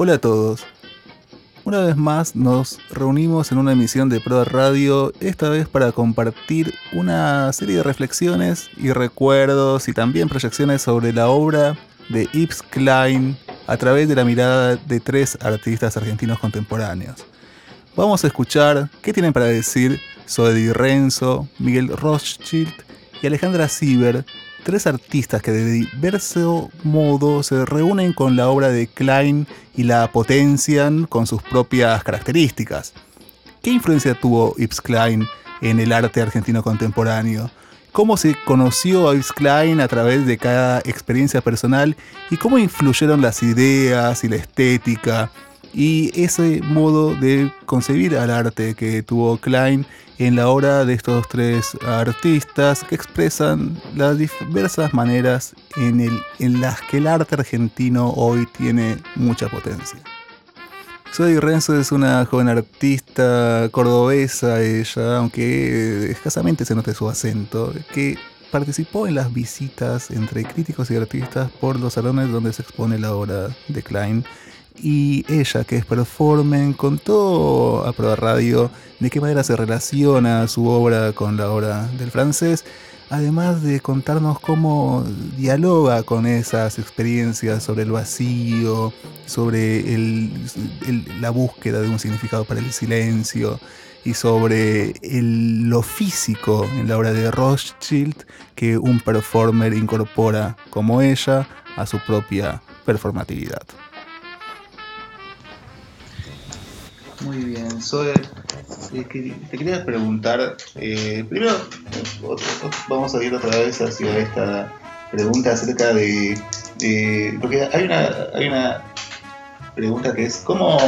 Hola a todos. Una vez más nos reunimos en una emisión de Pro Radio, esta vez para compartir una serie de reflexiones y recuerdos y también proyecciones sobre la obra de Yves Klein a través de la mirada de tres artistas argentinos contemporáneos. Vamos a escuchar qué tienen para decir Di Renzo, Miguel Rothschild y Alejandra Sieber, tres artistas que de diverso modo se reúnen con la obra de Klein y la potencian con sus propias características. ¿Qué influencia tuvo Yves Klein en el arte argentino contemporáneo? ¿Cómo se conoció a Yves Klein a través de cada experiencia personal y cómo influyeron las ideas y la estética y ese modo de concebir al arte que tuvo Klein en la obra de estos tres artistas que expresan las diversas maneras en, las que el arte argentino hoy tiene mucha potencia. Soy Renzo es una joven artista cordobesa, ella, aunque escasamente se note su acento, que participó en las visitas entre críticos y artistas por los salones donde se expone la obra de Klein y ella, que es performen, contó a Prueba Radio de qué manera se relaciona su obra con la obra del francés, además de contarnos cómo dialoga con esas experiencias sobre el vacío, sobre la búsqueda de un significado para el silencio y sobre lo físico en la obra de Rothschild que un performer incorpora como ella a su propia performatividad. Muy bien, Zoe, te quería preguntar, eh, primero vamos a ir otra vez hacia esta pregunta acerca de, porque hay una, hay una pregunta que es, ¿cómo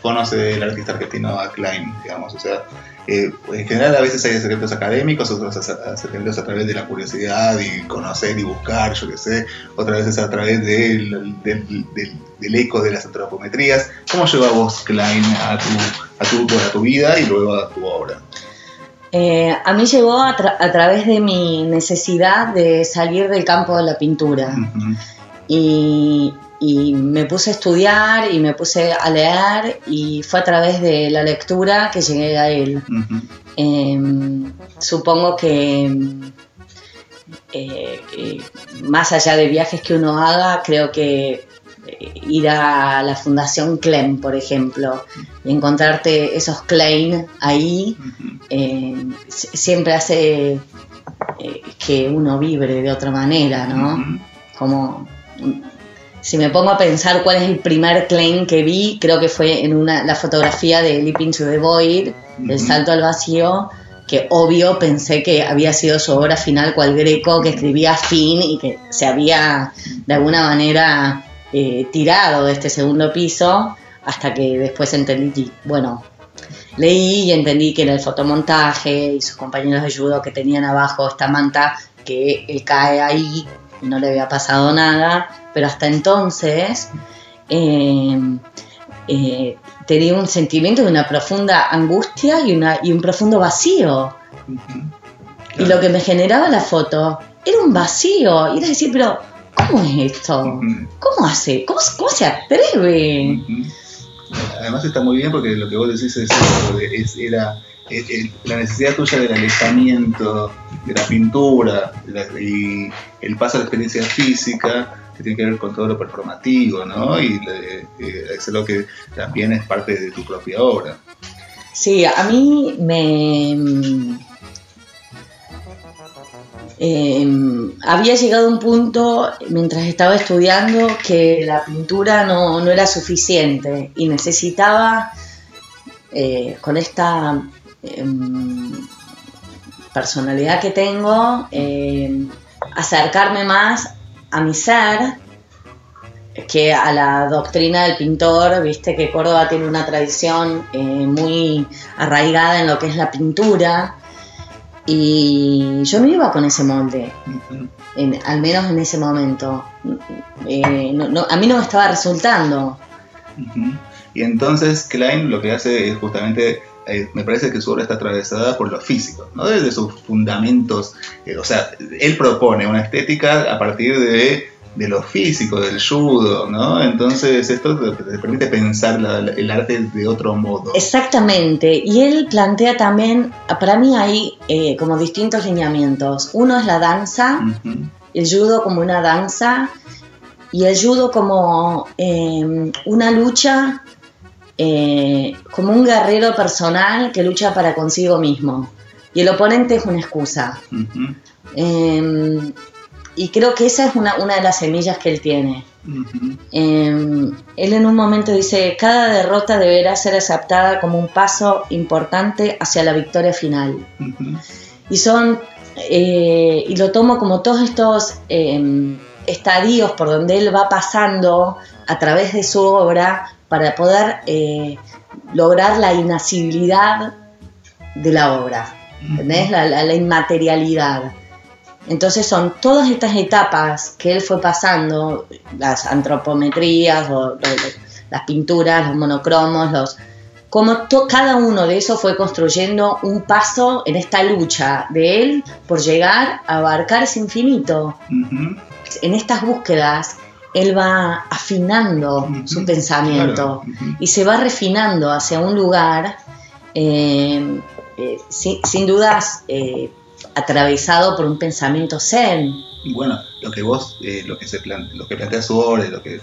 conoce el artista argentino a Klein? Digamos, o sea, eh, en general a veces hay acercamientos académicos, otros acercamientos a través de la curiosidad y conocer y buscar, yo qué sé, otras veces a través del, del, eco de las antropometrías. ¿Cómo lleva vos Klein a tu, a tu, a tu vida y luego a tu obra? Eh, a mí llegó a, través de mi necesidad de salir del campo de la pintura. y, y me puse a estudiar y me puse a leer y fue a través de la lectura que llegué a él. Em, supongo que eh, más allá de viajes que uno haga, creo que ir a la Fundación Klein, por ejemplo, y encontrarte esos Klein ahí, em, siempre hace eh, que uno vibre de otra manera, ¿no? Como si me pongo a pensar cuál es el primer claim que vi, creo que fue en una, la fotografía de Leaping to the Void, El salto al vacío, que obvio pensé que había sido su obra final cual greco, que escribía fin y que se había de alguna manera eh, tirado de este segundo piso, hasta que después entendí, bueno, leí y entendí que era el fotomontaje y sus compañeros de judo que tenían abajo esta manta que él cae ahí y no le había pasado nada, pero hasta entonces eh, eh, tenía un sentimiento de una profunda angustia y, una, y un profundo vacío. Y lo que me generaba la foto era un vacío. Y era decir, pero ¿cómo es esto? ¿Cómo hace? ¿Cómo, se atreve? Además está muy bien porque lo que vos decís es, es era la necesidad tuya del alejamiento de la pintura y el paso a la experiencia física que tiene que ver con todo lo performativo, ¿no? Y eh, es lo que también es parte de tu propia obra. Sí, a mí me... Em, había llegado un punto mientras estaba estudiando que la pintura no, era suficiente y necesitaba eh, con esta Em, personalidad que tengo, em, acercarme más a mi ser que a la doctrina del pintor, viste que Córdoba tiene una tradición eh, muy arraigada en lo que es la pintura y yo me iba con ese molde, al menos en ese momento. Eh, a mí no me estaba resultando. Y entonces Klein lo que hace es justamente eh, me parece que su obra está atravesada por lo físico, no desde sus fundamentos, eh, o sea, él propone una estética a partir de de lo físico, del judo, ¿no? Entonces esto te, te permite pensar la- la- el arte de otro modo. Exactamente, y él plantea también, para mí hay eh, como distintos lineamientos. Uno es la danza, el judo como una danza y el judo como eh, una lucha, eh, como un guerrero personal que lucha para consigo mismo. Y el oponente es una excusa. Y creo que esa es una, una de las semillas que él tiene. Eh, él en un momento dice, cada derrota deberá ser aceptada como un paso importante hacia la victoria final. Y son, eh, y lo tomo como todos estos eh, estadios por donde él va pasando a través de su obra para poder eh, lograr la inasibilidad de la obra, ¿entendés? La, la- la inmaterialidad. Entonces son todas estas etapas que él fue pasando, las antropometrías, o, las pinturas, los monocromos, los, como to- cada uno de esos fue construyendo un paso en esta lucha de él por llegar a abarcar ese infinito. En estas búsquedas, él va afinando su pensamiento claro, y se va refinando hacia un lugar, eh, eh, sin, sin dudas, eh, atravesado por un pensamiento zen. Y bueno, lo que vos, eh, lo que se plan- lo que plantea su obra, y lo que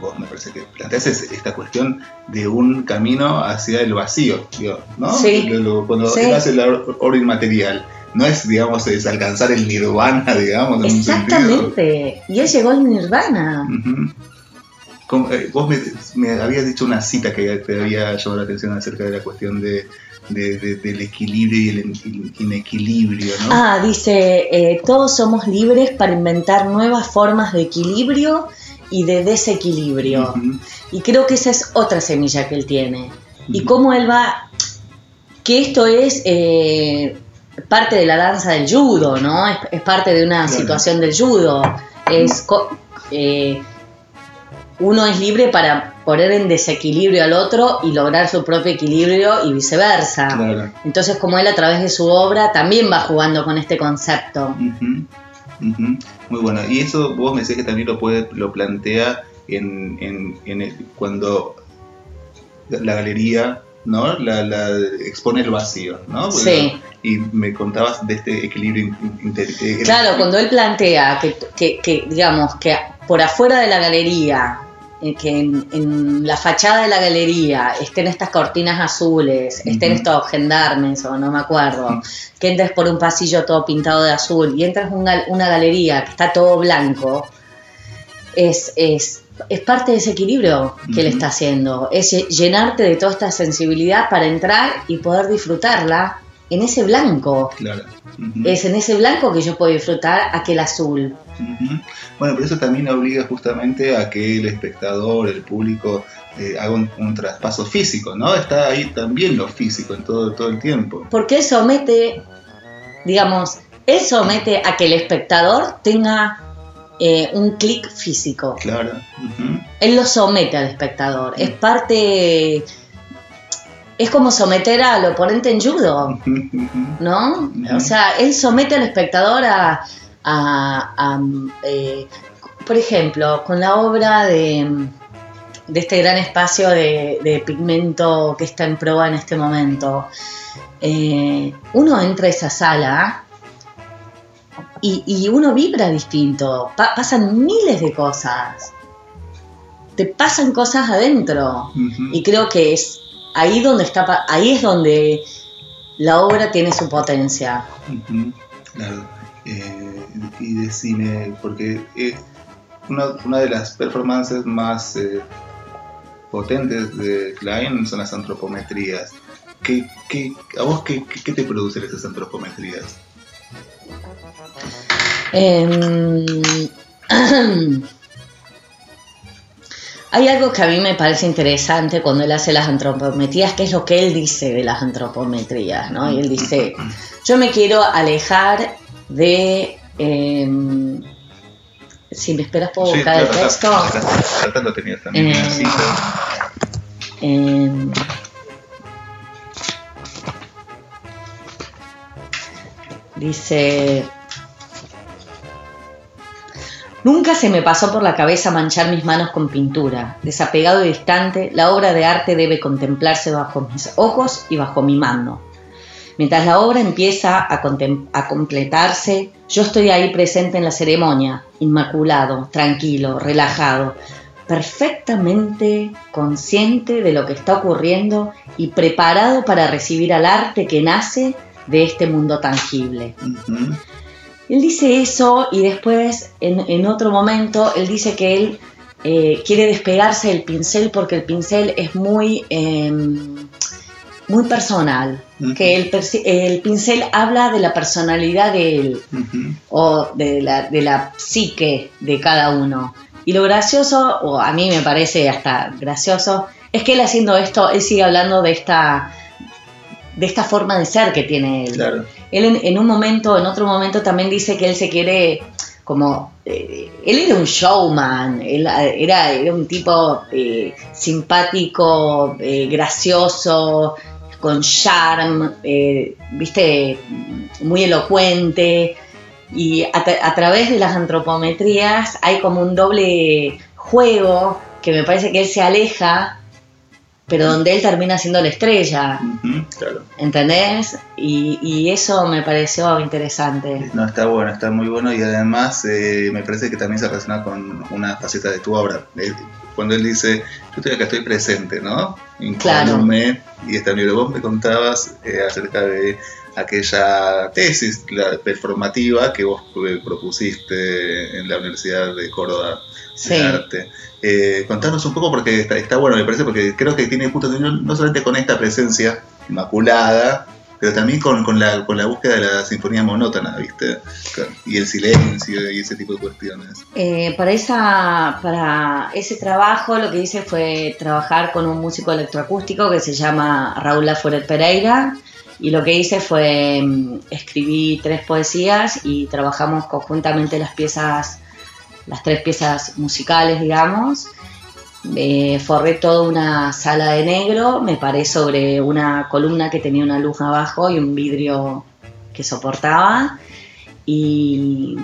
vos me parece que planteas es esta cuestión de un camino hacia el vacío, digo, ¿no? Sí. Cuando Sí. él hace la or- obra inmaterial, no es, digamos, es alcanzar el nirvana, digamos, en un sentido. Exactamente. Y él llegó al nirvana. Eh, vos me, me habías dicho una cita que te había llamado la atención acerca de la cuestión de, de- de- del equilibrio y el in- inequilibrio, ¿no? Ah, dice, eh, todos somos libres para inventar nuevas formas de equilibrio y de desequilibrio. Y creo que esa es otra semilla que él tiene. Y cómo él va, que esto es eh, parte de la danza del judo, ¿no? Es, es parte de una Claro. situación del judo. Es eh, uno es libre para poner en desequilibrio al otro y lograr su propio equilibrio y viceversa. Claro. Entonces, como él a través de su obra también va jugando con este concepto. Muy bueno. Y eso vos me decís que también lo puede, lo plantea en, en- en el- cuando la galería ¿no? La, la expone el vacío, ¿no? Sí. Y me contabas de este equilibrio inter- eh, Claro, cuando él plantea que, que- que, digamos, que por afuera de la galería, que en, en la fachada de la galería estén estas cortinas azules, estén estos gendarmes o no me acuerdo, que entres por un pasillo todo pintado de azul y entras en una, una galería que está todo blanco, es, es, es parte de ese equilibrio que él Ujú. está haciendo, es lle- llenarte de toda esta sensibilidad para entrar y poder disfrutarla en ese blanco. Claro. Es en ese blanco que yo puedo disfrutar aquel azul. Bueno, pero eso también obliga justamente a que el espectador, el público, eh, haga un, un traspaso físico, ¿no? Está ahí también lo físico en todo, todo el tiempo. Porque él somete, digamos, él somete a que el espectador tenga eh, un clic físico. Claro. Él lo somete al espectador. Es parte. Es como someter al oponente en judo. ¿no? O sea, él somete al espectador a. a- a, eh, por ejemplo, con la obra de, de este gran espacio de, de pigmento que está en proa en este momento. Eh, uno entra a esa sala y, y uno vibra distinto. Pa- pasan miles de cosas. Te pasan cosas adentro. Y creo que es ahí donde está, ahí es donde la obra tiene su potencia. Claro. Eh, y decime, porque eh, una, una de las performances más eh, potentes de Klein son las antropometrías. ¿Qué, qué, ¿A vos qué, qué- qué te producen esas antropometrías? Em, hay algo que a mí me parece interesante cuando él hace las antropometrías, que es lo que él dice de las antropometrías, ¿no? Y él dice, yo me quiero alejar de... em, si me esperas puedo Sí, buscar el texto. tenías también Eh, cita. Em, dice, Nunca se me pasó por la cabeza manchar mis manos con pintura. Desapegado y distante, la obra de arte debe contemplarse bajo mis ojos y bajo mi mano. Mientras la obra empieza a, a, completarse, yo estoy ahí presente en la ceremonia, inmaculado, tranquilo, relajado, perfectamente consciente de lo que está ocurriendo y preparado para recibir al arte que nace de este mundo tangible. Él dice eso y después, en, otro momento, él dice que él eh, quiere despegarse del pincel porque el pincel es muy, em, muy personal, que el, el, pincel habla de la personalidad de él o de la, de la psique de cada uno. Y lo gracioso, o a mí me parece hasta gracioso, es que él haciendo esto, él sigue hablando de esta, de esta forma de ser que tiene él. Él en, un momento, en otro momento también dice que él se quiere como eh, él era un showman, él era, era un tipo eh, simpático, eh, gracioso, con charm, viste, muy elocuente. Y a, través de las antropometrías hay como un doble juego que me parece que él se aleja, pero donde él termina siendo la estrella. ¿Entendés? Y, eso me pareció interesante. No, está bueno, está muy bueno y además eh, me parece que también se relaciona con una faceta de tu obra. Cuando él dice, yo estoy acá, estoy presente, ¿no? Incólume, y esta libro, vos me contabas eh, acerca de aquella tesis performativa que vos eh, propusiste en la Universidad de Córdoba de Arte. Eh, contanos un poco porque está, bueno, me parece, porque creo que tiene punto no, no solamente con esta presencia inmaculada, pero también con, la, con la búsqueda de la sinfonía monótona, ¿viste? Y el silencio y ese tipo de cuestiones. Eh, para, esa, para ese trabajo lo que hice fue trabajar con un músico electroacústico que se llama Raúl Laforet Pereira, y lo que hice fue mm, escribí tres poesías y trabajamos conjuntamente las piezas, las tres piezas musicales, digamos. forré toda una sala de negro, me paré sobre una columna que tenía una luz abajo y un vidrio que soportaba. Y,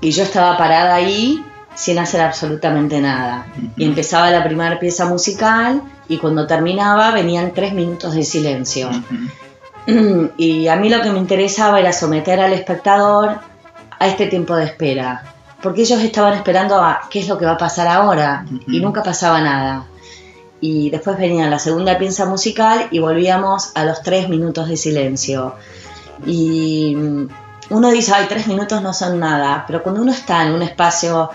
y yo estaba parada ahí sin hacer absolutamente nada. Y empezaba la primera pieza musical y cuando terminaba venían tres minutos de silencio. Y a mí lo que me interesaba era someter al espectador a este tiempo de espera, porque ellos estaban esperando a qué es lo que va a pasar ahora y nunca pasaba nada. Y después venía la segunda pieza musical y volvíamos a los tres minutos de silencio. Y uno dice, ay, tres minutos no son nada, pero cuando uno está en un espacio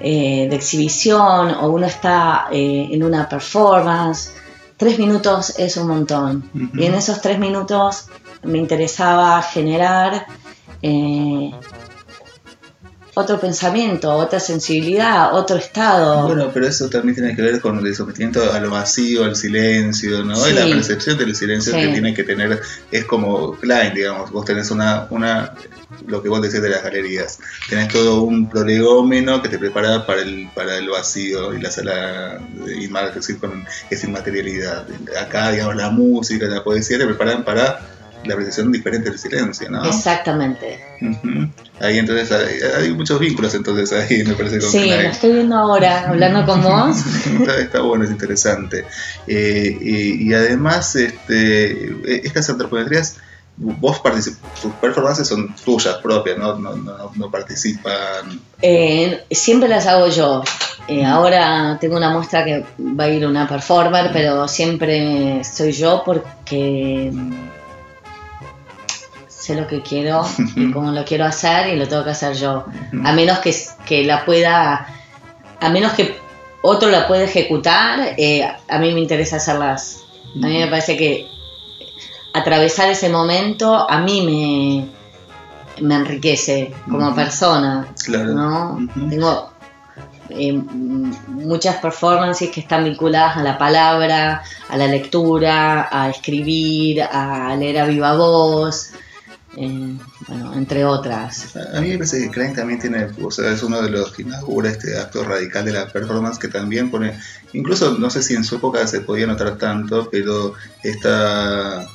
eh, de exhibición o uno está eh, en una performance, tres minutos es un montón. Y en esos tres minutos me interesaba generar eh, otro pensamiento, otra sensibilidad, otro estado. Bueno, pero eso también tiene que ver con el sometimiento a lo vacío, al silencio, ¿no? Y la percepción del silencio que tiene que tener, es como Klein, digamos, vos tenés una, una lo que vos decís de las galerías, tenés todo un prolegómeno que te prepara para el, para el vacío y la sala, y más decir, con esa inmaterialidad. Acá, digamos, la música, la poesía te preparan para la apreciación diferente del silencio, ¿no? Exactamente. Ahí entonces hay, muchos vínculos entonces ahí, me parece. Con sí, lo estoy viendo ahora, hablando con vos. está, bueno, es interesante. Eh, y, además, este, estas antropometrías, vos tus performances son tuyas propias, no, no, no, participan. Eh, siempre las hago yo. Eh, ahora tengo una muestra que va a ir una performer, pero siempre soy yo porque sé lo que quiero y cómo lo quiero hacer y lo tengo que hacer yo. A menos que, que la pueda, a menos que otro la pueda ejecutar, eh, a mí me interesa hacerlas. A mí me parece que atravesar ese momento a mí me, me enriquece como persona. ¿no? Tengo eh, muchas performances que están vinculadas a la palabra, a la lectura, a escribir, a leer a viva voz. Eh, bueno, entre otras. A mí me parece que Klein también tiene, o sea, es uno de los que inaugura este acto radical de la performance que también pone, incluso no sé si en su época se podía notar tanto, pero esta,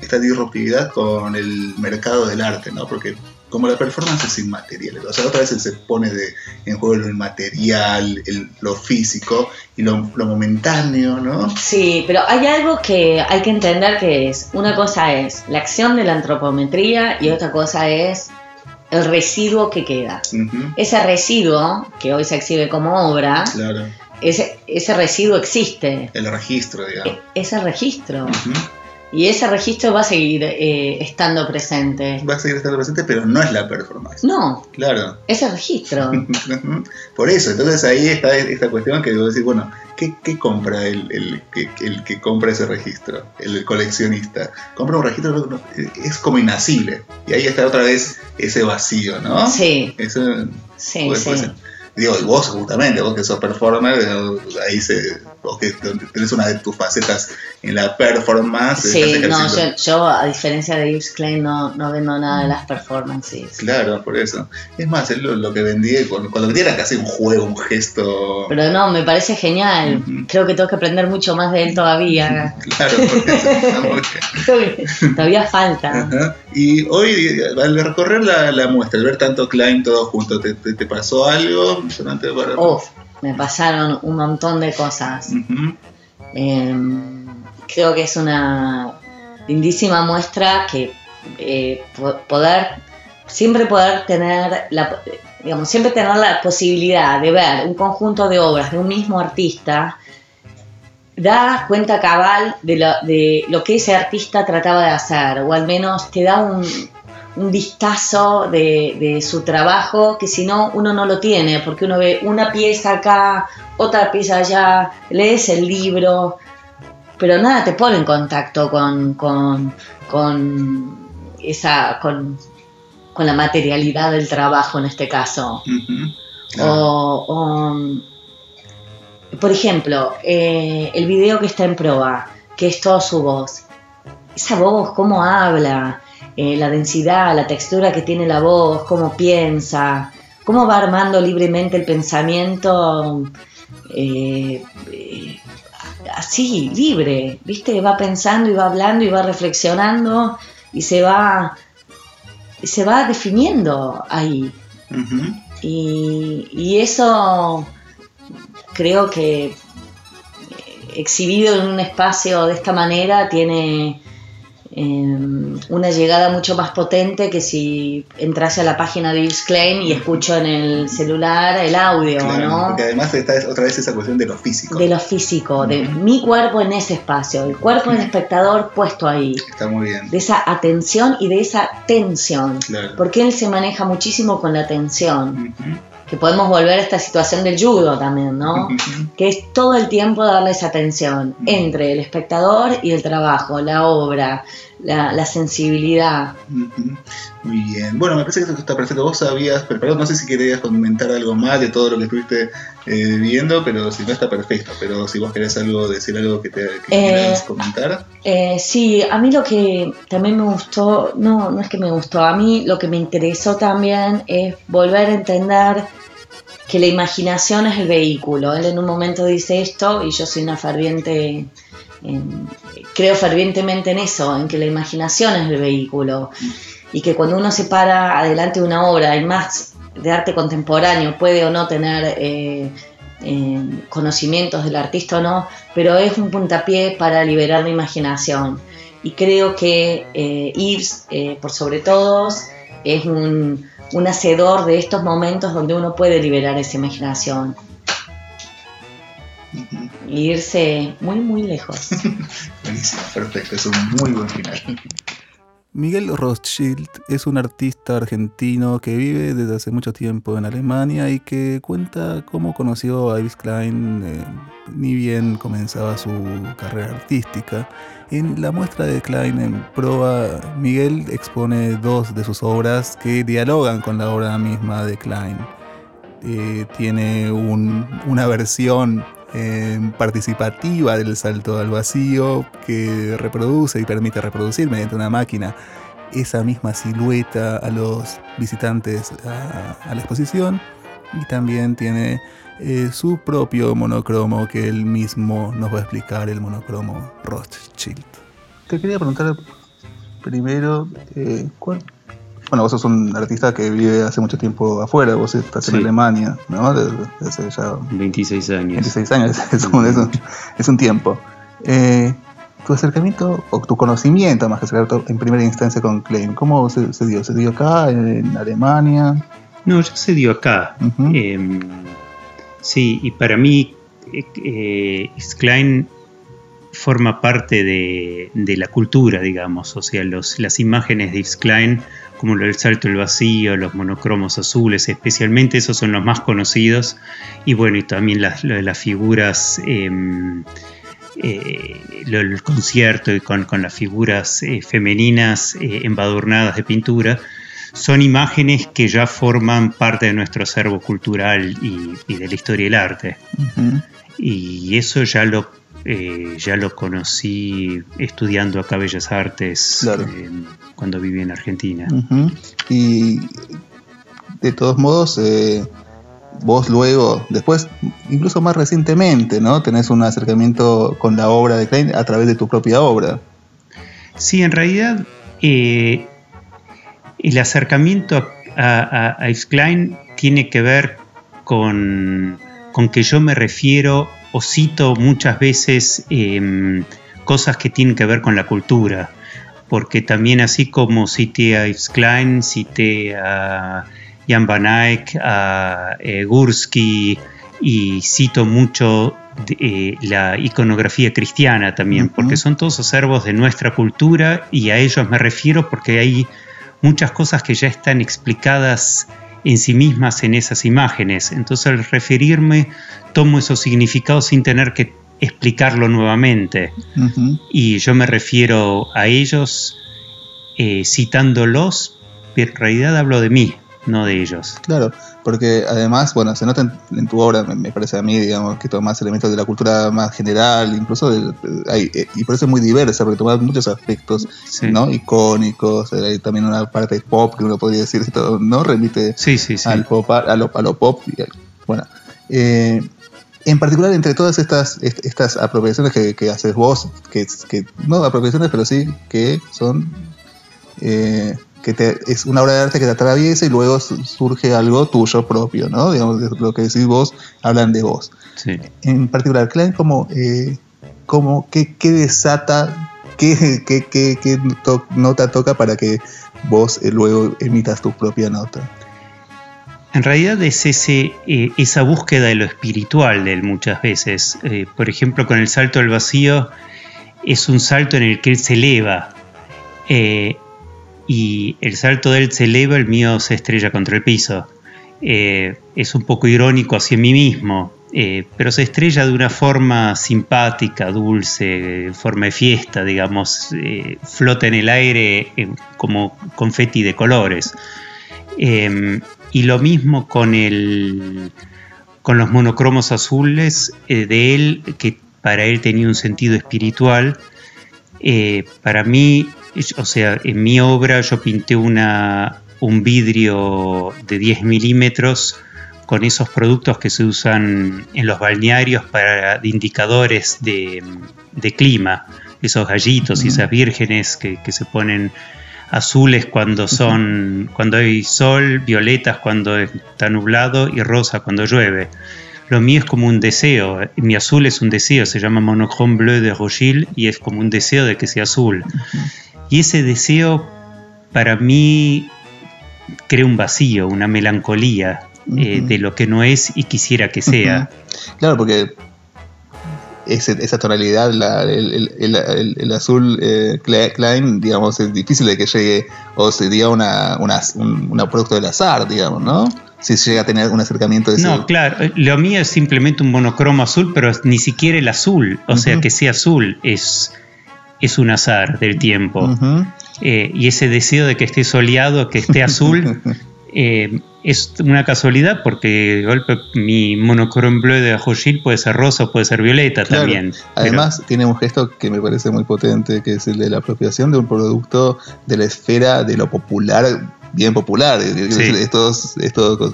esta disruptividad con el mercado del arte, ¿no? Porque como la performance es inmaterial, o sea, otra vez se pone de, en juego lo inmaterial, el, lo físico y lo, lo, momentáneo, ¿no? Sí, pero hay algo que hay que entender que es, una cosa es la acción de la antropometría y otra cosa es el residuo que queda. Uh -huh. Ese residuo, que hoy se exhibe como obra, claro. ese, ese residuo existe. El registro, digamos. E ese registro. Uh -huh. Y ese registro va a seguir eh, estando presente. Va a seguir estando presente, pero no es la performance. No. Claro. Ese registro. Por eso, entonces ahí está esta cuestión que debo decir, bueno, ¿qué, qué compra el, el, el, el, que compra ese registro? El coleccionista. Compra un registro, es como inacible. Y ahí está otra vez ese vacío, ¿no? Sí. Eso, sí, puede, sí. Puede ser. Digo, y vos justamente, vos que sos performer, ahí se, vos que tenés una de tus facetas en la performance. Sí, no, yo, yo, a diferencia de Yves Klein no, no vendo nada de las performances. Claro, por eso. Es más, él lo, lo que vendí, cuando, cuando vendía era casi un juego, un gesto. Pero no, me parece genial. Uh -huh. Creo que tengo que aprender mucho más de él todavía. claro, porque bien. todavía falta. Uh -huh. Y hoy, al recorrer la, la, muestra, al ver tanto Klein todo junto, ¿te, te, te pasó algo? Para... Uf, me pasaron un montón de cosas. Uh -huh. eh, creo que es una lindísima muestra que eh, poder, siempre poder tener la, digamos, siempre tener la posibilidad de ver un conjunto de obras de un mismo artista da cuenta cabal de lo, de lo que ese artista trataba de hacer, o al menos te da un, un vistazo de, de, su trabajo que si no uno no lo tiene, porque uno ve una pieza acá, otra pieza allá, lees el libro, pero nada te pone en contacto con, con, con esa con, con, la materialidad del trabajo en este caso. Uh -huh. o, o, por ejemplo, eh, el video que está en proa, que es toda su voz. Esa voz, cómo habla, eh, la densidad, la textura que tiene la voz, cómo piensa, cómo va armando libremente el pensamiento eh, eh, así, libre, ¿viste? Va pensando y va hablando y va reflexionando y se va, se va definiendo ahí. Uh -huh. y, y eso creo que exhibido en un espacio de esta manera tiene eh, una llegada mucho más potente que si entrase a la página de Yves Klein y escucho en el celular el audio, claro, ¿no? Porque además está otra vez esa cuestión de lo físico. De lo físico, uh -huh. de mi cuerpo en ese espacio, el cuerpo del espectador puesto ahí. Está muy bien. De esa atención y de esa tensión. Claro. Porque él se maneja muchísimo con la tensión. Uh -huh que podemos volver a esta situación del judo también, ¿no? Que es todo el tiempo darle esa -huh. entre el espectador y el trabajo, la obra, la, la sensibilidad. Muy bien. Bueno, me parece que esto está perfecto. Vos habías preparado, no sé si querías comentar algo más de todo lo que estuviste eh, viendo, pero si no está perfecto. Pero si vos querés algo, decir algo que, te, que eh, quieras comentar. Eh, sí, a mí lo que también me gustó, no, no es que me gustó, a mí lo que me interesó también es volver a entender que la imaginación es el vehículo. Él en un momento dice esto y yo soy una ferviente, eh, creo fervientemente en eso, en que la imaginación es el vehículo y que cuando uno se para adelante de una obra y más de arte contemporáneo puede o no tener eh, eh, conocimientos del artista o no, pero es un puntapié para liberar la imaginación. Y creo que eh, Yves, por sobre todos, es un un hacedor de estos momentos donde uno puede liberar esa imaginación uh -huh. irse muy muy lejos. Buenísimo, perfecto, es un muy buen final. Miguel Rothschild es un artista argentino que vive desde hace mucho tiempo en Alemania y que cuenta cómo conoció a Yves Klein eh, ni bien comenzaba su carrera artística. En la muestra de Klein en proa, Miguel expone dos de sus obras que dialogan con la obra misma de Klein. Eh, tiene un, una versión eh, participativa del salto al vacío que reproduce y permite reproducir mediante una máquina esa misma silueta a los visitantes a, a la exposición y también tiene eh, su propio monocromo que él mismo nos va a explicar, el monocromo Rothschild. Te quería preguntar primero, eh, ¿cuál? Bueno, vos sos un artista que vive hace mucho tiempo afuera, vos estás en. Alemania, ¿no? Desde, desde ya 26 años. 26 años, es un, es un- es un tiempo. Eh, tu acercamiento, o tu conocimiento más que acercamiento en primera instancia con Klein, ¿cómo se, se dio? ¿Se dio acá, en Alemania? No, ya se dio acá. Eh, sí, y para mí, eh, eh, Klein forma parte de, de la cultura, digamos. O sea, los, las imágenes de Yves Klein, como del salto al vacío, los monocromos azules, especialmente esos son los más conocidos. Y bueno, y también las, las figuras. eh, eh, el concierto y con, con las figuras eh, femeninas eh, embadurnadas de pintura, son imágenes que ya forman parte de nuestro acervo cultural y, y de la historia del arte. Y eso ya lo, eh, ya lo conocí estudiando acá Bellas Artes Claro. eh, cuando viví en Argentina. Y de todos modos, eh, vos luego, después, incluso más recientemente, ¿no? Tenés un acercamiento con la obra de Klein a través de tu propia obra. Sí, en realidad el acercamiento a, a, a Klein tiene que ver con, con que yo me refiero o cito muchas veces em, cosas que tienen que ver con la cultura, porque también así como cité a Yves Klein, cité a Jan van Eyck, a eh, Gursky y cito mucho de, eh, la iconografía cristiana también, porque son todos acervos de nuestra cultura y a ellos me refiero porque hay muchas cosas que ya están explicadas en sí mismas en esas imágenes. Entonces al referirme tomo esos significados sin tener que explicarlo nuevamente. Y yo me refiero a ellos eh, citándolos, pero en realidad hablo de mí, no de ellos. Claro, porque además, bueno, se nota en, en tu obra, me, me parece a mí, digamos, que tomas elementos de la cultura más general, incluso, del- hay- eh, y por eso es muy diversa, porque tomas muchos aspectos, Sí. ¿no? Icónicos, hay también una parte pop que uno podría decir, esto, ¿no? Remite Sí, sí, sí. al pop, a lo, a lo pop. y al- bueno, eh, en particular entre todas estas, est- estas apropiaciones que, que haces vos, que, que no apropiaciones, pero sí que son eh, que te- es una obra de arte que te atraviesa y luego su- surge algo tuyo propio, ¿no? Digamos, lo que decís vos, hablan de vos. sí. En particular, Klein, como, eh, como qué, qué desata, qué, qué, qué- qué to- nota toca para que vos eh, luego emitas tu propia nota. En realidad es ese, eh, esa búsqueda de lo espiritual de él muchas veces. Por ejemplo, con el salto al vacío es un salto en el que él se eleva. Y el salto de él se eleva, el mío se estrella contra el piso. Eh, es un poco irónico hacia mí mismo, eh, pero se estrella de una forma simpática, dulce, en forma de fiesta, digamos, eh, flota en el aire como confeti de colores. Eh, y lo mismo con el con los monocromos azules de él, que para él tenía un sentido espiritual. Para mí, o sea, en mi obra yo pinté una, un vidrio de 10 milímetros con esos productos que se usan en los balnearios para de indicadores de, de clima, esos gallitos y esas vírgenes que, que se ponen azules cuando son cuando hay sol, violetas cuando está nublado y rosa cuando llueve. Lo mío es como un deseo, mi azul es un deseo, se llama monochrome bleu de Rochil y es como un deseo de que sea azul. Y ese deseo para mí crea un vacío, una melancolía eh, de lo que no es y quisiera que sea. Claro, porque ese- esa tonalidad, la- el, el- el- el- el azul eh, Kle- Klein, digamos, es difícil de que llegue o sería una, una, un una producto del azar, digamos, ¿no? Si llega a tener un acercamiento de ese... No, claro, eh, lo mío es simplemente un monocromo azul, pero ni siquiera el azul, o sea, que sea azul es, es un azar del tiempo. Eh, y ese deseo de que esté soleado, que esté azul, eh, es una casualidad porque de golpe mi monochrome bleu de Rochil puede ser rosa puede ser violeta Claro. también. pero- Además, tiene un gesto que me parece muy potente, que es el de la apropiación de un producto de la esfera de lo popular, bien popular. Sí. Estos, estos,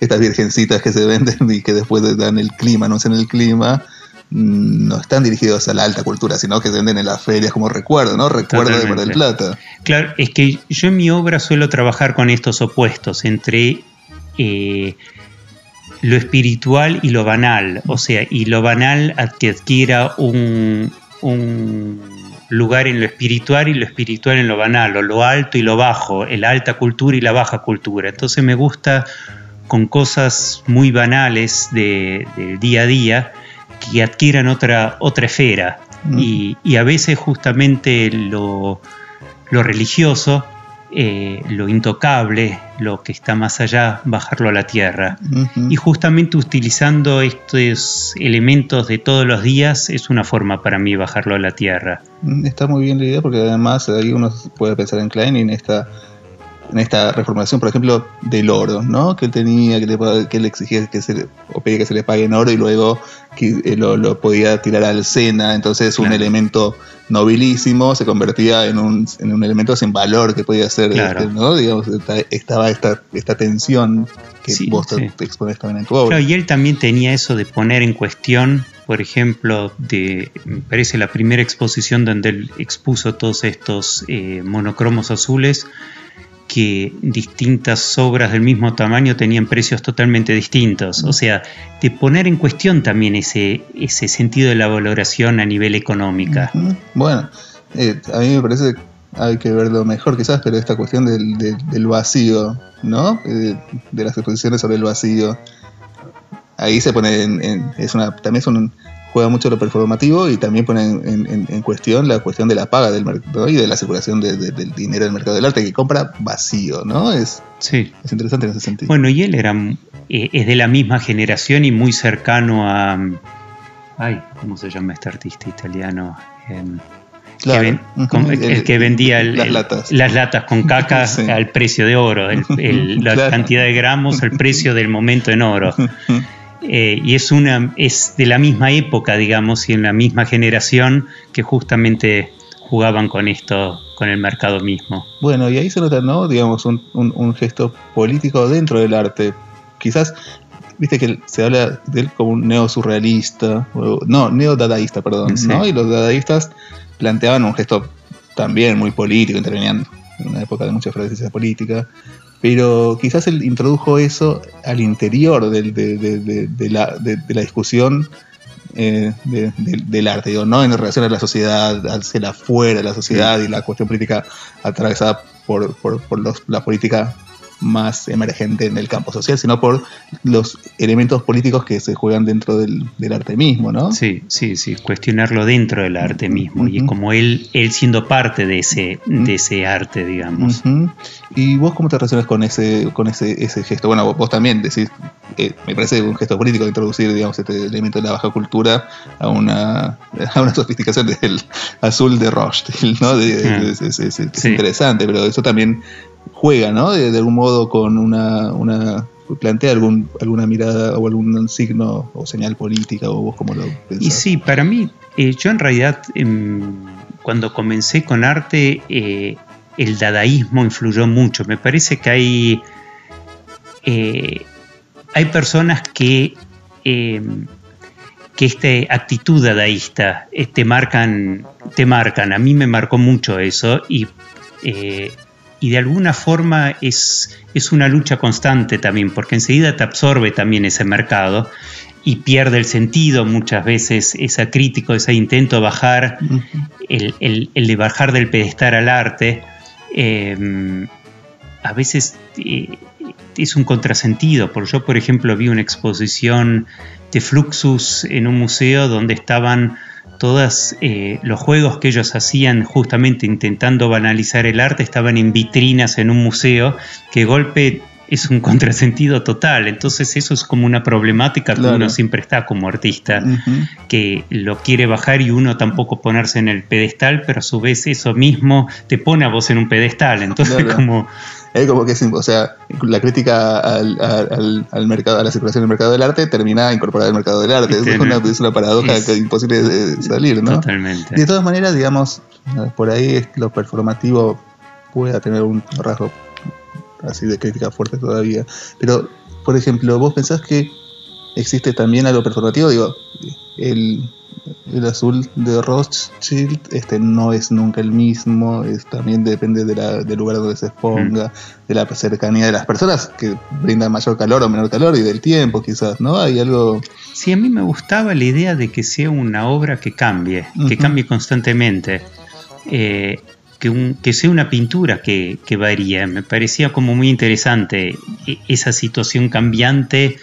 estas virgencitas que se venden y que después dan el clima, anuncian el clima, no están dirigidos a la alta cultura, sino que se venden en las ferias como recuerdo, ¿no? Recuerdo de Mar del Plata. Claro, es que yo en mi obra suelo trabajar con estos opuestos entre eh, lo espiritual y lo banal, o sea, y lo banal que adquiera un, un lugar en lo espiritual y lo espiritual en lo banal, o lo alto y lo bajo, la alta cultura y la baja cultura. Entonces me gusta con cosas muy banales del día a día que adquieran otra, otra esfera. Y, a veces justamente lo, lo religioso eh, lo intocable, lo que está más allá, bajarlo a la tierra. Y justamente utilizando estos elementos de todos los días es una forma para mí bajarlo a la tierra. Mm, está muy bien la idea porque además ahí uno puede pensar en Klein y en esta en esta reformulación, por ejemplo, del oro, ¿no? Que él tenía, que, le, que exigía que se o pedía que se le pague en oro y luego que eh, lo, podía tirar al Sena, entonces un elemento nobilísimo se convertía en un, en un elemento sin valor que podía ser, este, ¿no? Digamos, estaba esta, esta tensión que vos te, expones también en tu obra. y él también tenía eso de poner en cuestión por ejemplo, de, me parece la primera exposición donde él expuso todos estos eh, monocromos azules, que distintas obras del mismo tamaño tenían precios totalmente distintos. O sea, de poner en cuestión también ese, ese sentido de la valoración a nivel económica. Bueno, eh, a mí me parece que hay que verlo mejor quizás, pero esta cuestión del, vacío, ¿no? Eh, de las exposiciones sobre el vacío. Ahí se pone en, es una, también es un, juega mucho lo performativo y también pone en, cuestión la cuestión de la paga del mercado y de la circulación del dinero del mercado del arte que compra vacío, ¿no? Es, sí. es interesante en ese sentido. Bueno, y él era eh, es de la misma generación y muy cercano a. Ay, ¿cómo se llama este artista italiano? Em, el, que vendía las, latas. con caca al precio de oro, la cantidad de gramos al precio del momento en oro. Eh, y es, una, es de la misma época, digamos, y en la misma generación que justamente jugaban con esto, con el mercado mismo. Bueno, y ahí se nota, ¿no? Digamos, un, un, gesto político dentro del arte. Quizás, viste que se habla de él como un neo-surrealista, no, neo-dadaísta, perdón, ¿no? Y los dadaístas planteaban un gesto también muy político, intervenían en una época de mucha efervescencia política, pero quizás él introdujo eso al interior de, la, discusión eh, del arte, digo, no en relación a la sociedad, hacia afuera de la sociedad y la cuestión política atravesada por, por, por los, la política más emergente en el campo social, sino por los elementos políticos que se juegan dentro del, arte mismo, ¿no? Sí, sí, sí, cuestionarlo dentro del arte mismo, y como él, él siendo parte de ese, de ese arte, digamos. ¿Y vos cómo te relacionas con ese, con ese, ese gesto? Bueno, vos, también decís, eh, me parece un gesto político introducir, digamos, este elemento de la baja cultura a una, a una sofisticación del azul de Rochdale, ¿no? es interesante, pero eso también juega, ¿no? De, algún modo con una, una plantea algún, alguna mirada o algún signo o señal política o vos cómo lo pensás. Y sí, para mí, eh, yo en realidad em, cuando comencé con arte, eh, el dadaísmo influyó mucho. Me parece que hay, eh, hay personas que, em, que esta actitud dadaísta te marcan, te marcan. A mí me marcó mucho eso y y de alguna forma es, es una lucha constante también, porque enseguida te absorbe también ese mercado y pierde el sentido muchas veces esa crítica, ese intento de bajar, el, de bajar del pedestal al arte, em, a veces eh, es un contrasentido. Por yo, por ejemplo, vi una exposición de Fluxus en un museo donde estaban todos eh, los juegos que ellos hacían justamente intentando banalizar el arte estaban en vitrinas en un museo que golpe es un contrasentido total. Entonces eso es como una problemática que uno siempre está como artista, que lo quiere bajar y uno tampoco ponerse en el pedestal, pero a su vez eso mismo te pone a vos en un pedestal. Entonces como es como que, o sea, la crítica al, al, mercado, a la circulación del mercado del arte termina incorporada al mercado del arte. Es una, es una paradoja que es imposible de salir, ¿no? Totalmente. Y de todas maneras, digamos, por ahí lo performativo pueda tener un rasgo así de crítica fuerte todavía. Pero, por ejemplo, vos pensás que existe también algo performativo, digo, el, el azul de Rothschild este, no es nunca el mismo, es, también depende de la, del lugar donde se exponga, de la cercanía de las personas que brindan mayor calor o menor calor y del tiempo quizás, ¿no? Hay algo... Sí, a mí me gustaba la idea de que sea una obra que cambie, que cambie constantemente. Eh, que, que, sea una pintura que, que, varía. Me parecía como muy interesante e, esa situación cambiante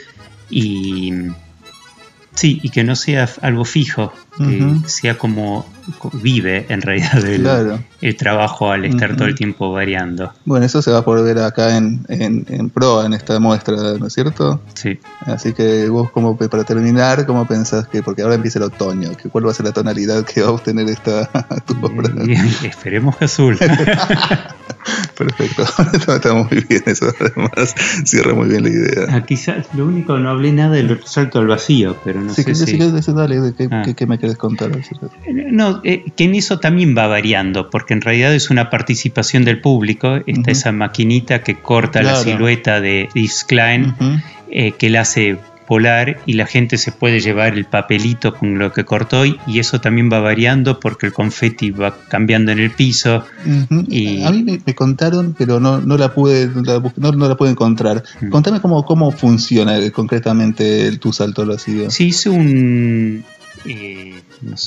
y, Sí, y que no sea algo fijo, que sea como vive en realidad el, trabajo al estar todo el tiempo variando. Bueno, eso se va a poder ver acá en, en, en proa, en esta muestra, ¿no es cierto? Sí. Así que vos, como para terminar, ¿cómo pensás que, porque ahora empieza el otoño, que cuál va a ser la tonalidad que va a obtener esta tu obra? esperemos que azul. Perfecto, está muy bien eso, además cierra muy bien la idea. Ah, quizás lo único, no hablé nada del salto al vacío, pero no sé si... dale, ah. ¿qué, me quieres contar? No, eh, que en eso también va variando, porque en realidad es una participación del público, está esa maquinita que corta la silueta de Yves Klein, eh, que la hace polar y la gente se puede llevar el papelito con lo que cortó y, eso también va variando porque el confeti va cambiando en el piso. y... A mí me, contaron, pero no, no la pude no la, pude encontrar. Contame cómo, cómo funciona concretamente el, tu salto al vacío. Sí, hice un, eh,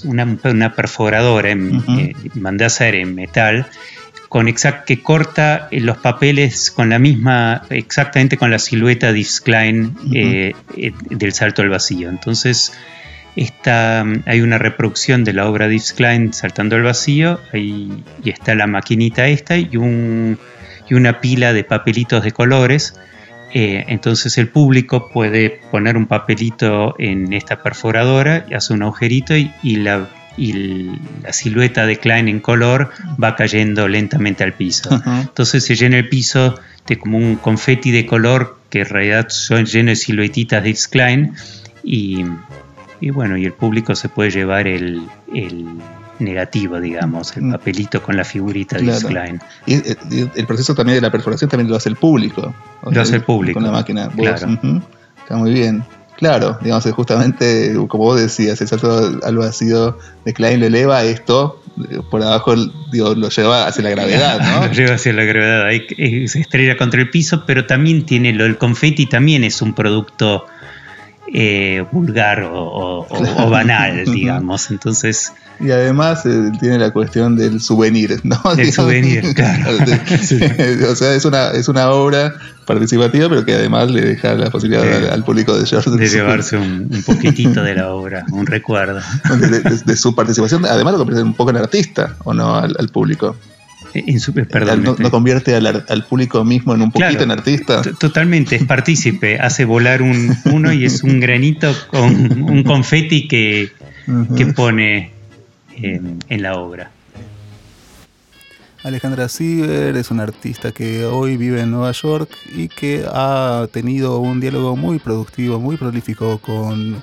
una, una, perforadora, en, eh, mandé a hacer en metal con exact, que corta eh, los papeles con la misma, exactamente con la silueta de Yves Klein eh, eh, del salto al vacío. Entonces, está, hay una reproducción de la obra de Yves Klein saltando al vacío, y está la maquinita esta y, un, y una pila de papelitos de colores. Entonces el público puede poner un papelito en esta perforadora, hace un agujerito y la y la silueta de Klein en color va cayendo lentamente al piso. Entonces se llena el piso de como un confeti de color que en realidad son lleno de siluetitas de X Klein y, bueno, y el público se puede llevar el, negativo, digamos, el mm. papelito con la figurita de X Klein. Y el, proceso también de la perforación también lo hace el público. Lo hace el público. Con la máquina. Está muy bien. Claro, digamos, justamente, como vos decías, el salto al vacío de Klein lo eleva, esto por abajo digo, lo lleva hacia la gravedad, ¿no? lo lleva hacia la gravedad, ahí se estrella contra el piso, pero también tiene lo el confeti, también es un producto eh, vulgar o, banal, digamos, entonces... Y además eh, tiene la cuestión del souvenir, ¿no? El souvenir, claro. o sea, es una, es una obra participativa, pero que además le deja la posibilidad al, público de, de llevarse un, poquitito de la obra, un recuerdo. De, su participación, además lo convierte un poco en artista, ¿o no? Al, público. En su, perdón, no, convierte al, público mismo en un poquito en artista. Totalmente, es partícipe, hace volar un, uno y es un granito con un confeti que, que pone en, la obra. Alejandra Sieber es una artista que hoy vive en Nueva York y que ha tenido un diálogo muy productivo, muy prolífico con,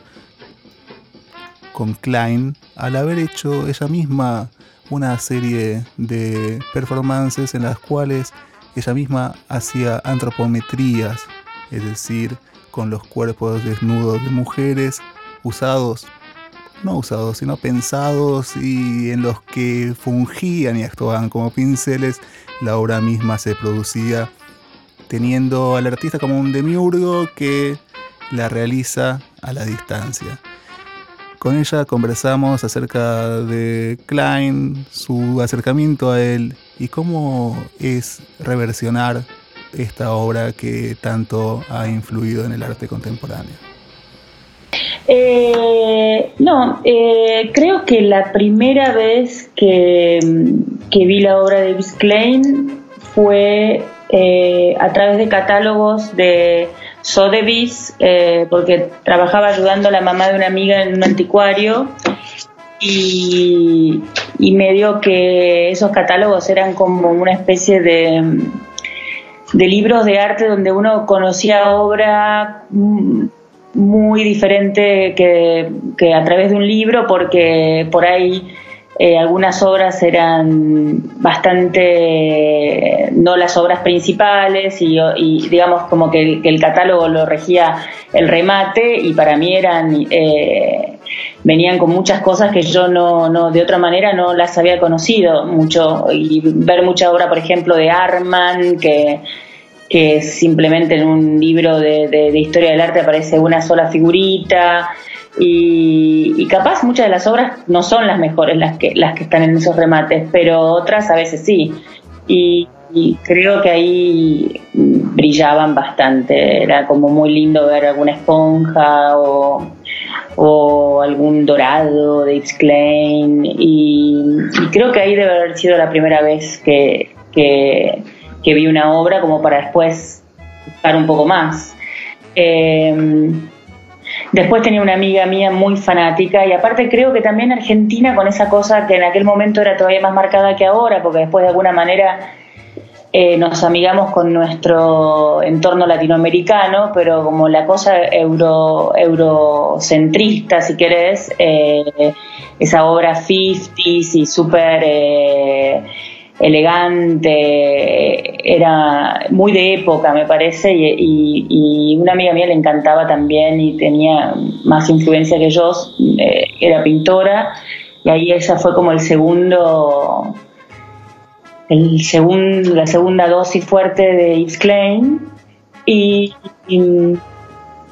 con Klein, al haber hecho ella misma una serie de performances en las cuales ella misma hacía antropometrías, es decir, con los cuerpos desnudos de mujeres usados no usados, sino pensados y en los que fungían y actuaban como pinceles, la obra misma se producía teniendo al artista como un demiurgo que la realiza a la distancia. Con ella conversamos acerca de Klein, su acercamiento a él y cómo es reversionar esta obra que tanto ha influido en el arte contemporáneo. Eh, no, eh, creo que la primera vez que, vi la obra de Bis Klein fue eh, a través de catálogos de Sotheby's, porque trabajaba ayudando a la mamá de una amiga en un anticuario y, me dio que esos catálogos eran como una especie de, de libros de arte donde uno conocía obra mm, muy diferente que, a través de un libro porque por ahí eh, algunas obras eran bastante no las obras principales y, digamos como que el, catálogo lo regía el remate y para mí eran eh, venían con muchas cosas que yo no, no, de otra manera no las había conocido mucho. Y ver mucha obra, por ejemplo, de Arman, que, que simplemente en un libro de, historia del arte aparece una sola figurita. Y, capaz muchas de las obras no son las mejores las que, las que están en esos remates, pero otras a veces sí. Y, creo que ahí brillaban bastante. Era como muy lindo ver alguna esponja o o algún dorado de Yves y, creo que ahí debe haber sido la primera vez que, vi una obra como para después buscar un poco más. Em, después tenía una amiga mía muy fanática y aparte creo que también Argentina con esa cosa que en aquel momento era todavía más marcada que ahora, porque después de alguna manera eh, nos amigamos con nuestro entorno latinoamericano, pero como la cosa euro, eurocentrista, si querés, eh, esa obra 50s y súper eh, elegante, era muy de época, me parece, y, una amiga mía le encantaba también y tenía más influencia que yo, era pintora, y ahí esa fue como el segundo el segundo, la segunda dosis fuerte de Yves Klein y,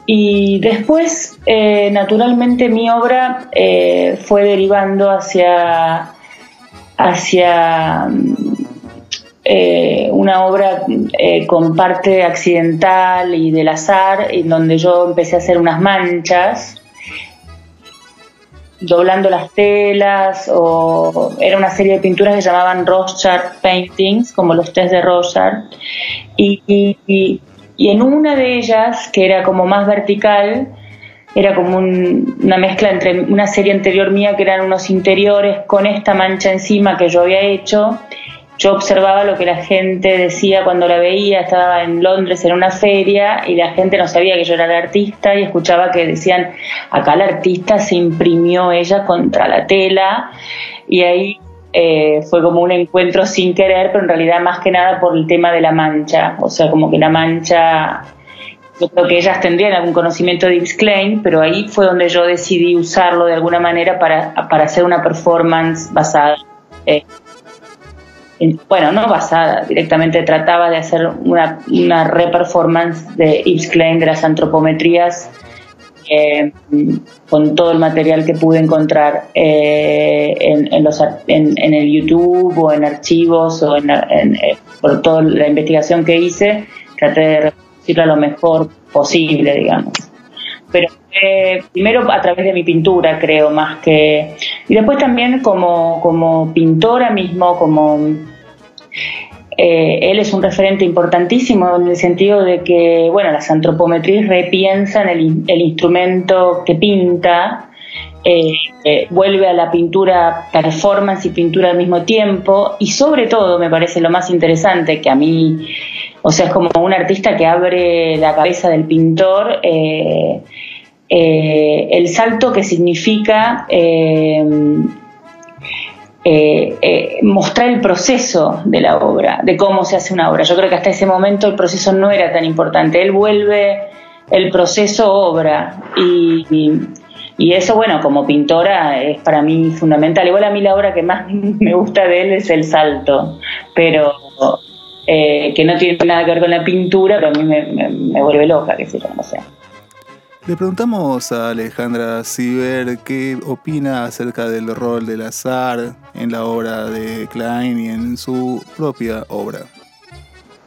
y, después eh, naturalmente mi obra eh, fue derivando hacia, hacia eh, una obra con parte accidental y del azar, en donde yo empecé a hacer unas manchas doblando las telas o era una serie de pinturas que llamaban Rothschild Paintings, como los test de. Y, y, en una de ellas, que era como más vertical, era como una mezcla entre una serie anterior mía que eran unos interiores con esta mancha encima que yo había hecho. Yo observaba lo que la gente decía cuando la veía, estaba en Londres en una feria y la gente no sabía que yo era la artista y escuchaba que decían, acá la artista se imprimió ella contra la tela y ahí eh, fue como un encuentro sin querer, pero en realidad más que nada por el tema de la mancha, o sea, como que la mancha, yo creo que ellas tendrían algún conocimiento de Klein, pero ahí fue donde yo decidí usarlo de alguna manera para, para hacer una performance basada. Eh, bueno, no basada, directamente trataba de hacer una, una reperformance de Klein de las antropometrías eh, con todo el material que pude encontrar eh, en, los, en, el YouTube o en archivos o en, eh, por toda la investigación que hice, traté de reproducirla lo mejor posible, digamos. Pero primero a través de mi pintura, creo, más que... Y después también como, como pintora mismo, como eh, él es un referente importantísimo en el sentido de que, bueno, las antropometrías repiensan el, el instrumento que pinta, eh, eh, vuelve a la pintura performance y pintura al mismo tiempo, y sobre todo me parece lo más interesante que a mí, o sea, es como un artista que abre la cabeza del pintor. el salto que significa eh, eh, mostrar el proceso de la obra, de cómo se hace una obra. Yo creo que hasta ese momento el proceso no era tan importante. Él vuelve el proceso obra y, eso, bueno, como pintora es para mí fundamental. Igual a mí la obra que más me gusta de él es El Salto, pero eh, que no tiene nada que ver con la pintura, pero a mí me, vuelve loca, que sé yo, no. Le preguntamos a Alejandra Sieber qué opina acerca del rol del azar en la obra de Klein y en su propia obra.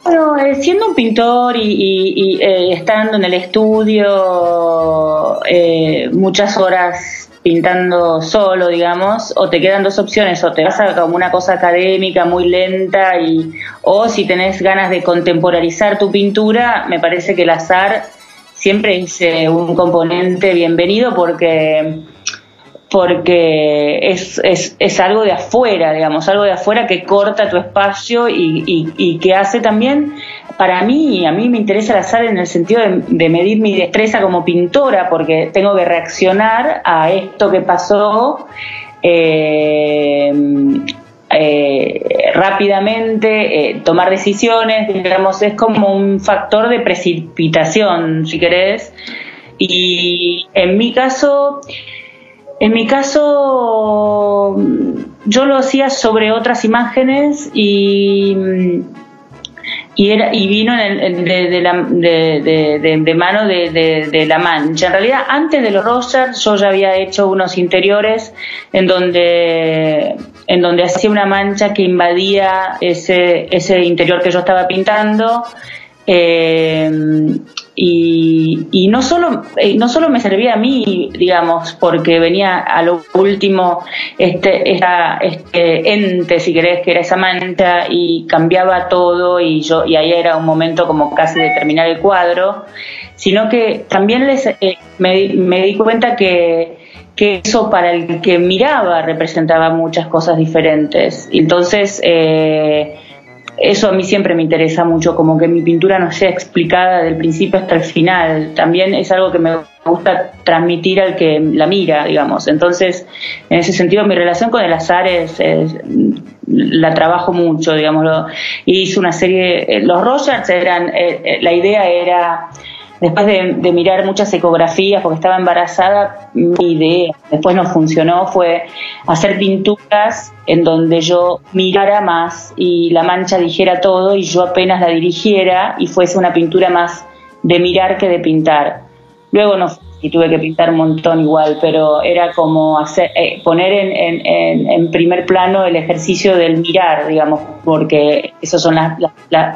Bueno, eh, siendo un pintor y, eh, estando en el estudio eh, muchas horas pintando solo, digamos, o te quedan dos opciones, o te vas a como una cosa académica muy lenta, y, o si tenés ganas de contemporarizar tu pintura, me parece que el azar siempre es un componente bienvenido porque porque es, es, es, algo de afuera, digamos, algo de afuera que corta tu espacio y, y, que hace también, para mí, a mí me interesa el azar en el sentido de, medir mi destreza como pintora, porque tengo que reaccionar a esto que pasó eh, eh, rápidamente eh, tomar decisiones, digamos, es como un factor de precipitación, si querés. Y en mi caso, En mi caso, yo lo hacía sobre otras imágenes y, y, era, y vino de, la, de, mano de, la mancha. En realidad, antes de los Rogers, yo ya había hecho unos interiores en donde, en donde hacía una mancha que invadía ese, ese interior que yo estaba pintando. Eh, y, no solo eh, no solo me servía a mí digamos porque venía a lo último este este ente si querés que era esa mancha y cambiaba todo y yo y ahí era un momento como casi de terminar el cuadro sino que también les eh, me, me, di cuenta que que eso para el que miraba representaba muchas cosas diferentes. Entonces eh, eso a mí siempre me interesa mucho, como que mi pintura no sea explicada del principio hasta el final. También es algo que me gusta transmitir al que la mira, digamos. Entonces, en ese sentido, mi relación con el azar es, la trabajo mucho, digamos. Hice una serie, los Rogers eran, eh, eh, la idea era después de, mirar muchas ecografías, porque estaba embarazada, mi idea, después no funcionó, fue hacer pinturas en donde yo mirara más y la mancha dijera todo y yo apenas la dirigiera y fuese una pintura más de mirar que de pintar. Luego no y tuve que pintar un montón igual, pero era como hacer, eh, poner en, en, primer plano el ejercicio del mirar, digamos, porque esos son las,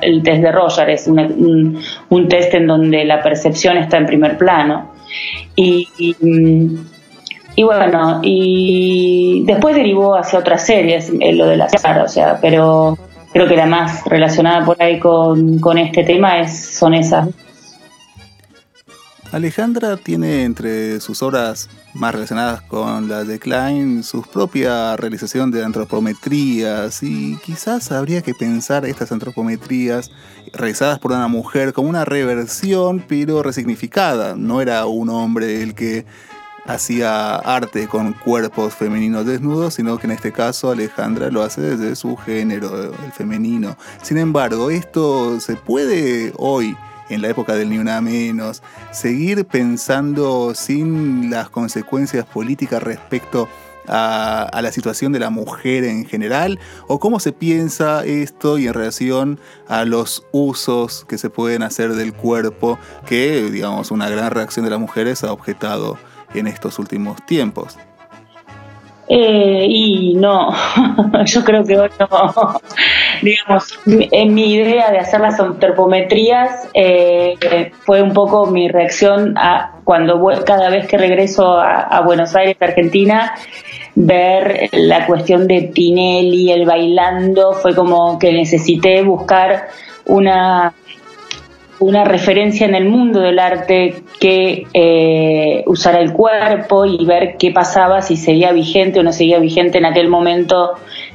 el test de Roger, es un, un, test en donde la percepción está en primer plano. Y, y, bueno, y después derivó hacia otras series, eh, lo de la o sea, pero creo que la más relacionada por ahí con, con este tema es, son esas Alejandra tiene entre sus obras más relacionadas con la Decline su propia realización de antropometrías y quizás habría que pensar estas antropometrías realizadas por una mujer como una reversión pero resignificada. No era un hombre el que hacía arte con cuerpos femeninos desnudos, sino que en este caso Alejandra lo hace desde su género, el femenino. Sin embargo, esto se puede hoy en la época del Ni Una Menos, seguir pensando sin las consecuencias políticas respecto a, la situación de la mujer en general? ¿O cómo se piensa esto y en relación a los usos que se pueden hacer del cuerpo que, digamos, una gran reacción de las mujeres ha objetado en estos últimos tiempos? Eh, y no, yo creo que hoy no. Digamos, en mi idea de hacer las antropometrías eh, fue un poco mi reacción a cuando cada vez que regreso a, Buenos Aires, Argentina, ver la cuestión de Tinelli, el bailando, fue como que necesité buscar una una referencia en el mundo del arte que eh, usara el cuerpo y ver qué pasaba, si seguía vigente o no seguía vigente en aquel momento,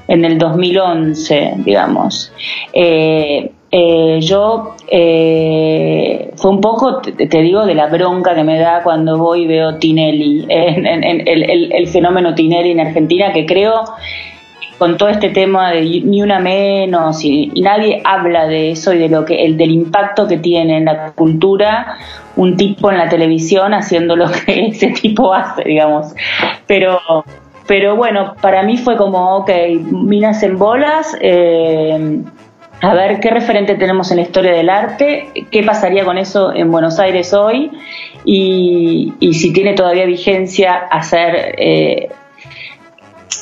en el 2011, digamos. Eh, eh, yo fue un poco, te, digo, de la bronca que me da cuando voy y veo Tinelli, el, el, fenómeno Tinelli en Argentina, que creo con todo este tema de ni una menos y, nadie habla de eso y de lo que el del impacto que tiene en la cultura un tipo en la televisión haciendo lo que ese tipo hace, digamos. Pero pero bueno, para mí fue como, ok, minas en bolas, eh, a ver qué referente tenemos en la historia del arte, qué pasaría con eso en Buenos Aires hoy y, y si tiene todavía vigencia hacer eh,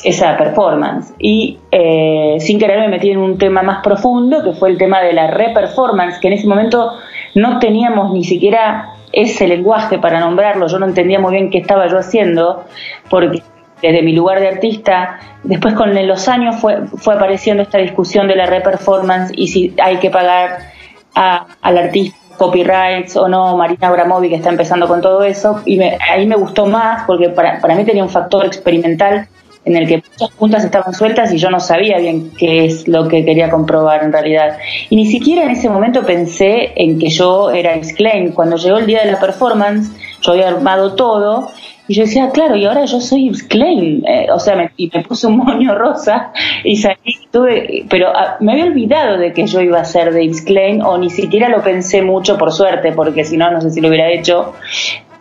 esa performance. Y eh, sin querer me metí en un tema más profundo, que fue el tema de la reperformance, que en ese momento no teníamos ni siquiera ese lenguaje para nombrarlo, yo no entendía muy bien qué estaba yo haciendo, porque desde mi lugar de artista, después con los años fue, fue apareciendo esta discusión de la reperformance y si hay que pagar a, al artista copyrights o no, Marina Abramovic que está empezando con todo eso, y ahí me gustó más porque para, para mí tenía un factor experimental en el que muchas puntas estaban sueltas y yo no sabía bien qué es lo que quería comprobar en realidad. Y ni siquiera en ese momento pensé en que yo era Exclaim. Cuando llegó el día de la performance, yo había armado todo y yo decía, claro, y ahora yo soy Exclaim. Eh, o sea, me, y me puse un moño rosa y salí, tuve, pero ah, me había olvidado de que yo iba a ser de Exclaim o ni siquiera lo pensé mucho por suerte, porque si no, no sé si lo hubiera hecho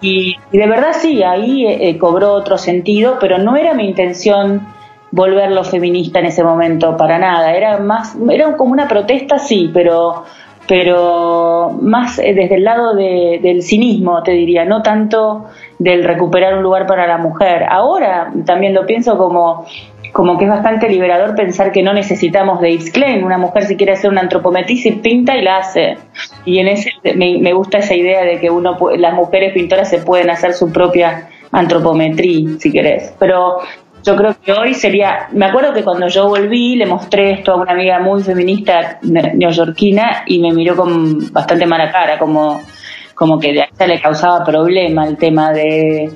y, de verdad sí, ahí eh, cobró otro sentido, pero no era mi intención volverlo feminista en ese momento, para nada. Era más, era como una protesta, sí, pero, pero más eh, desde el lado del cinismo, te diría, no tanto del recuperar un lugar para la mujer. Ahora también lo pienso como como que es bastante liberador pensar que no necesitamos de Yves Klein. Una mujer si quiere hacer una antropometría se pinta y la hace. Y en ese me, gusta esa idea de que uno las mujeres pintoras se pueden hacer su propia antropometría, si querés. Pero yo creo que hoy sería, me acuerdo que cuando yo volví le mostré esto a una amiga muy feminista neoyorquina y me miró con bastante mala cara, como, como que de ella le causaba problema el tema de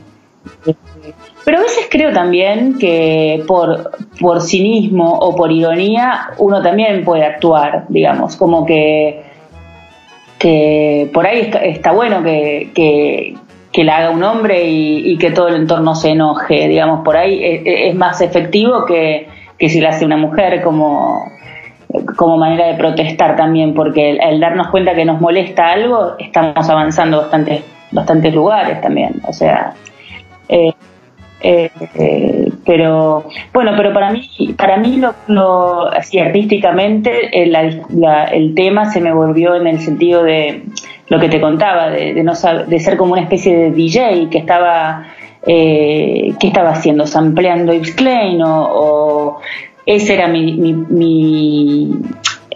pero a veces creo también que por, por cinismo o por ironía uno también puede actuar, digamos, como que, que por ahí está, bueno que, la haga un hombre y, que todo el entorno se enoje, digamos, por ahí es, más efectivo que, que si la hace una mujer como, como manera de protestar también, porque el, darnos cuenta que nos molesta algo, estamos avanzando bastantes, bastantes lugares también, o sea... Eh, eh, pero bueno, pero para mí, para mí lo, así artísticamente el, el, tema se me volvió en el sentido de lo que te contaba, de, no de ser como una especie de DJ que estaba eh, ¿qué estaba haciendo? ¿Sampleando Yves Klein? O, o esa era mi, mi,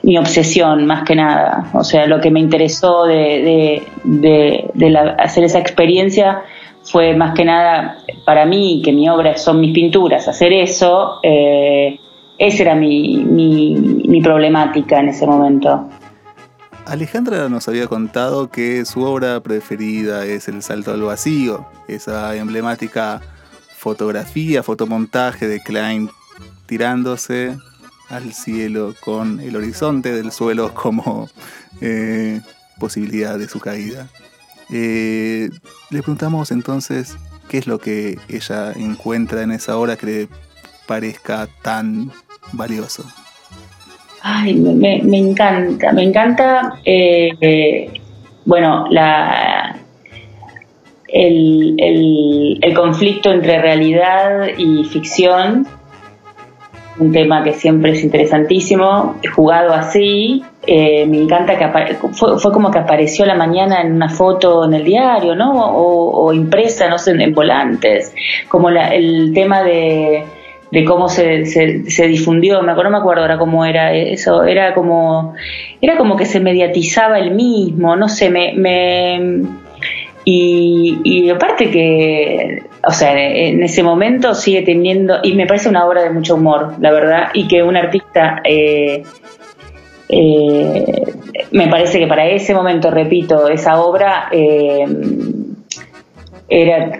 mi, obsesión más que nada. O sea, lo que me interesó de, de, de hacer esa experiencia fue más que nada para mí, que mi obra son mis pinturas, hacer eso, eh, esa era mi, mi, problemática en ese momento. Alejandra nos había contado que su obra preferida es El Salto al Vacío, esa emblemática fotografía, fotomontaje de Klein tirándose al cielo con el horizonte del suelo como eh, posibilidad de su caída. Eh, le preguntamos entonces qué es lo que ella encuentra en esa hora que le parezca tan valioso. Ay, me, encanta, me encanta, eh, bueno, la, el, conflicto entre realidad y ficción un tema que siempre es interesantísimo, jugado así, eh, me encanta que fue, fue, como que apareció la mañana en una foto en el diario, ¿no? O, impresa, no sé, en volantes, como el tema de, cómo se, se, difundió, me acuerdo, no me acuerdo ahora cómo era eso, era como, era como que se mediatizaba el mismo, no sé, me, me y aparte que o sea, en ese momento sigue teniendo, y me parece una obra de mucho humor, la verdad, y que un artista, eh, eh, me parece que para ese momento, repito, esa obra eh, era,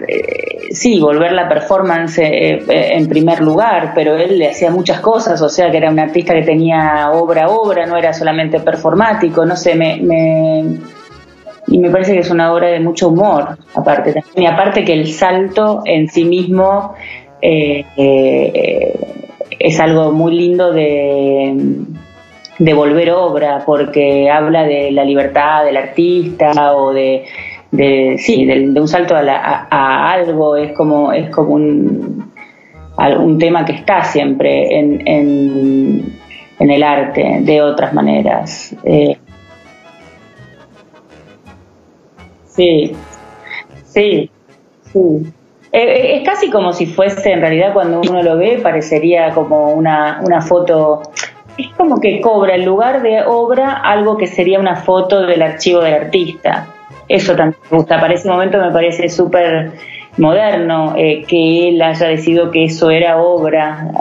sí, volver la performance en primer lugar, pero él le hacía muchas cosas, o sea, que era un artista que tenía obra a obra, no era solamente performático, no sé, me y me parece que es una obra de mucho humor, aparte. Y aparte que el salto en sí mismo eh, eh, es algo muy lindo de, de volver obra, porque habla de la libertad del artista o de, de sí, de, un salto a, algo, es como, es como un, un tema que está siempre en, en, en el arte de otras maneras. Eh, Sí, sí, sí. Eh, eh, es casi como si fuese, en realidad cuando uno lo ve, parecería como una, una foto, es como que cobra en lugar de obra algo que sería una foto del archivo del artista. Eso también me gusta, para ese momento me parece súper moderno eh, que él haya decidido que eso era obra.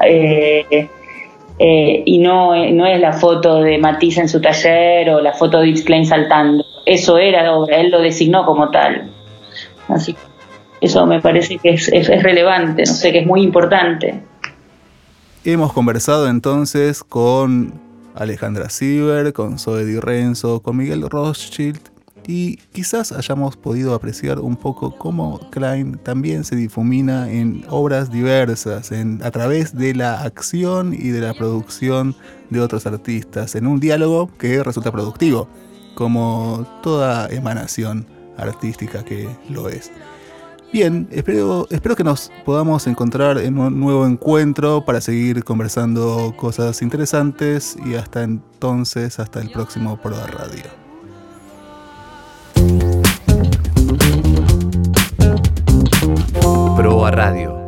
Y no, no es la foto de Matisse en su taller o la foto de Yves Klein saltando eso era obra, él lo designó como tal. Así eso me parece que es, relevante, no sé, que es muy importante. Hemos conversado entonces con Alejandra Sieber, con Zoe Di Renzo, con Miguel Rothschild y quizás hayamos podido apreciar un poco cómo Klein también se difumina en obras diversas, en, a través de la acción y de la producción de otros artistas, en un diálogo que resulta productivo como toda emanación artística que lo es. Bien, espero, espero que nos podamos encontrar en un nuevo encuentro para seguir conversando cosas interesantes y hasta entonces, hasta el próximo Proda Radio. Nova Radio.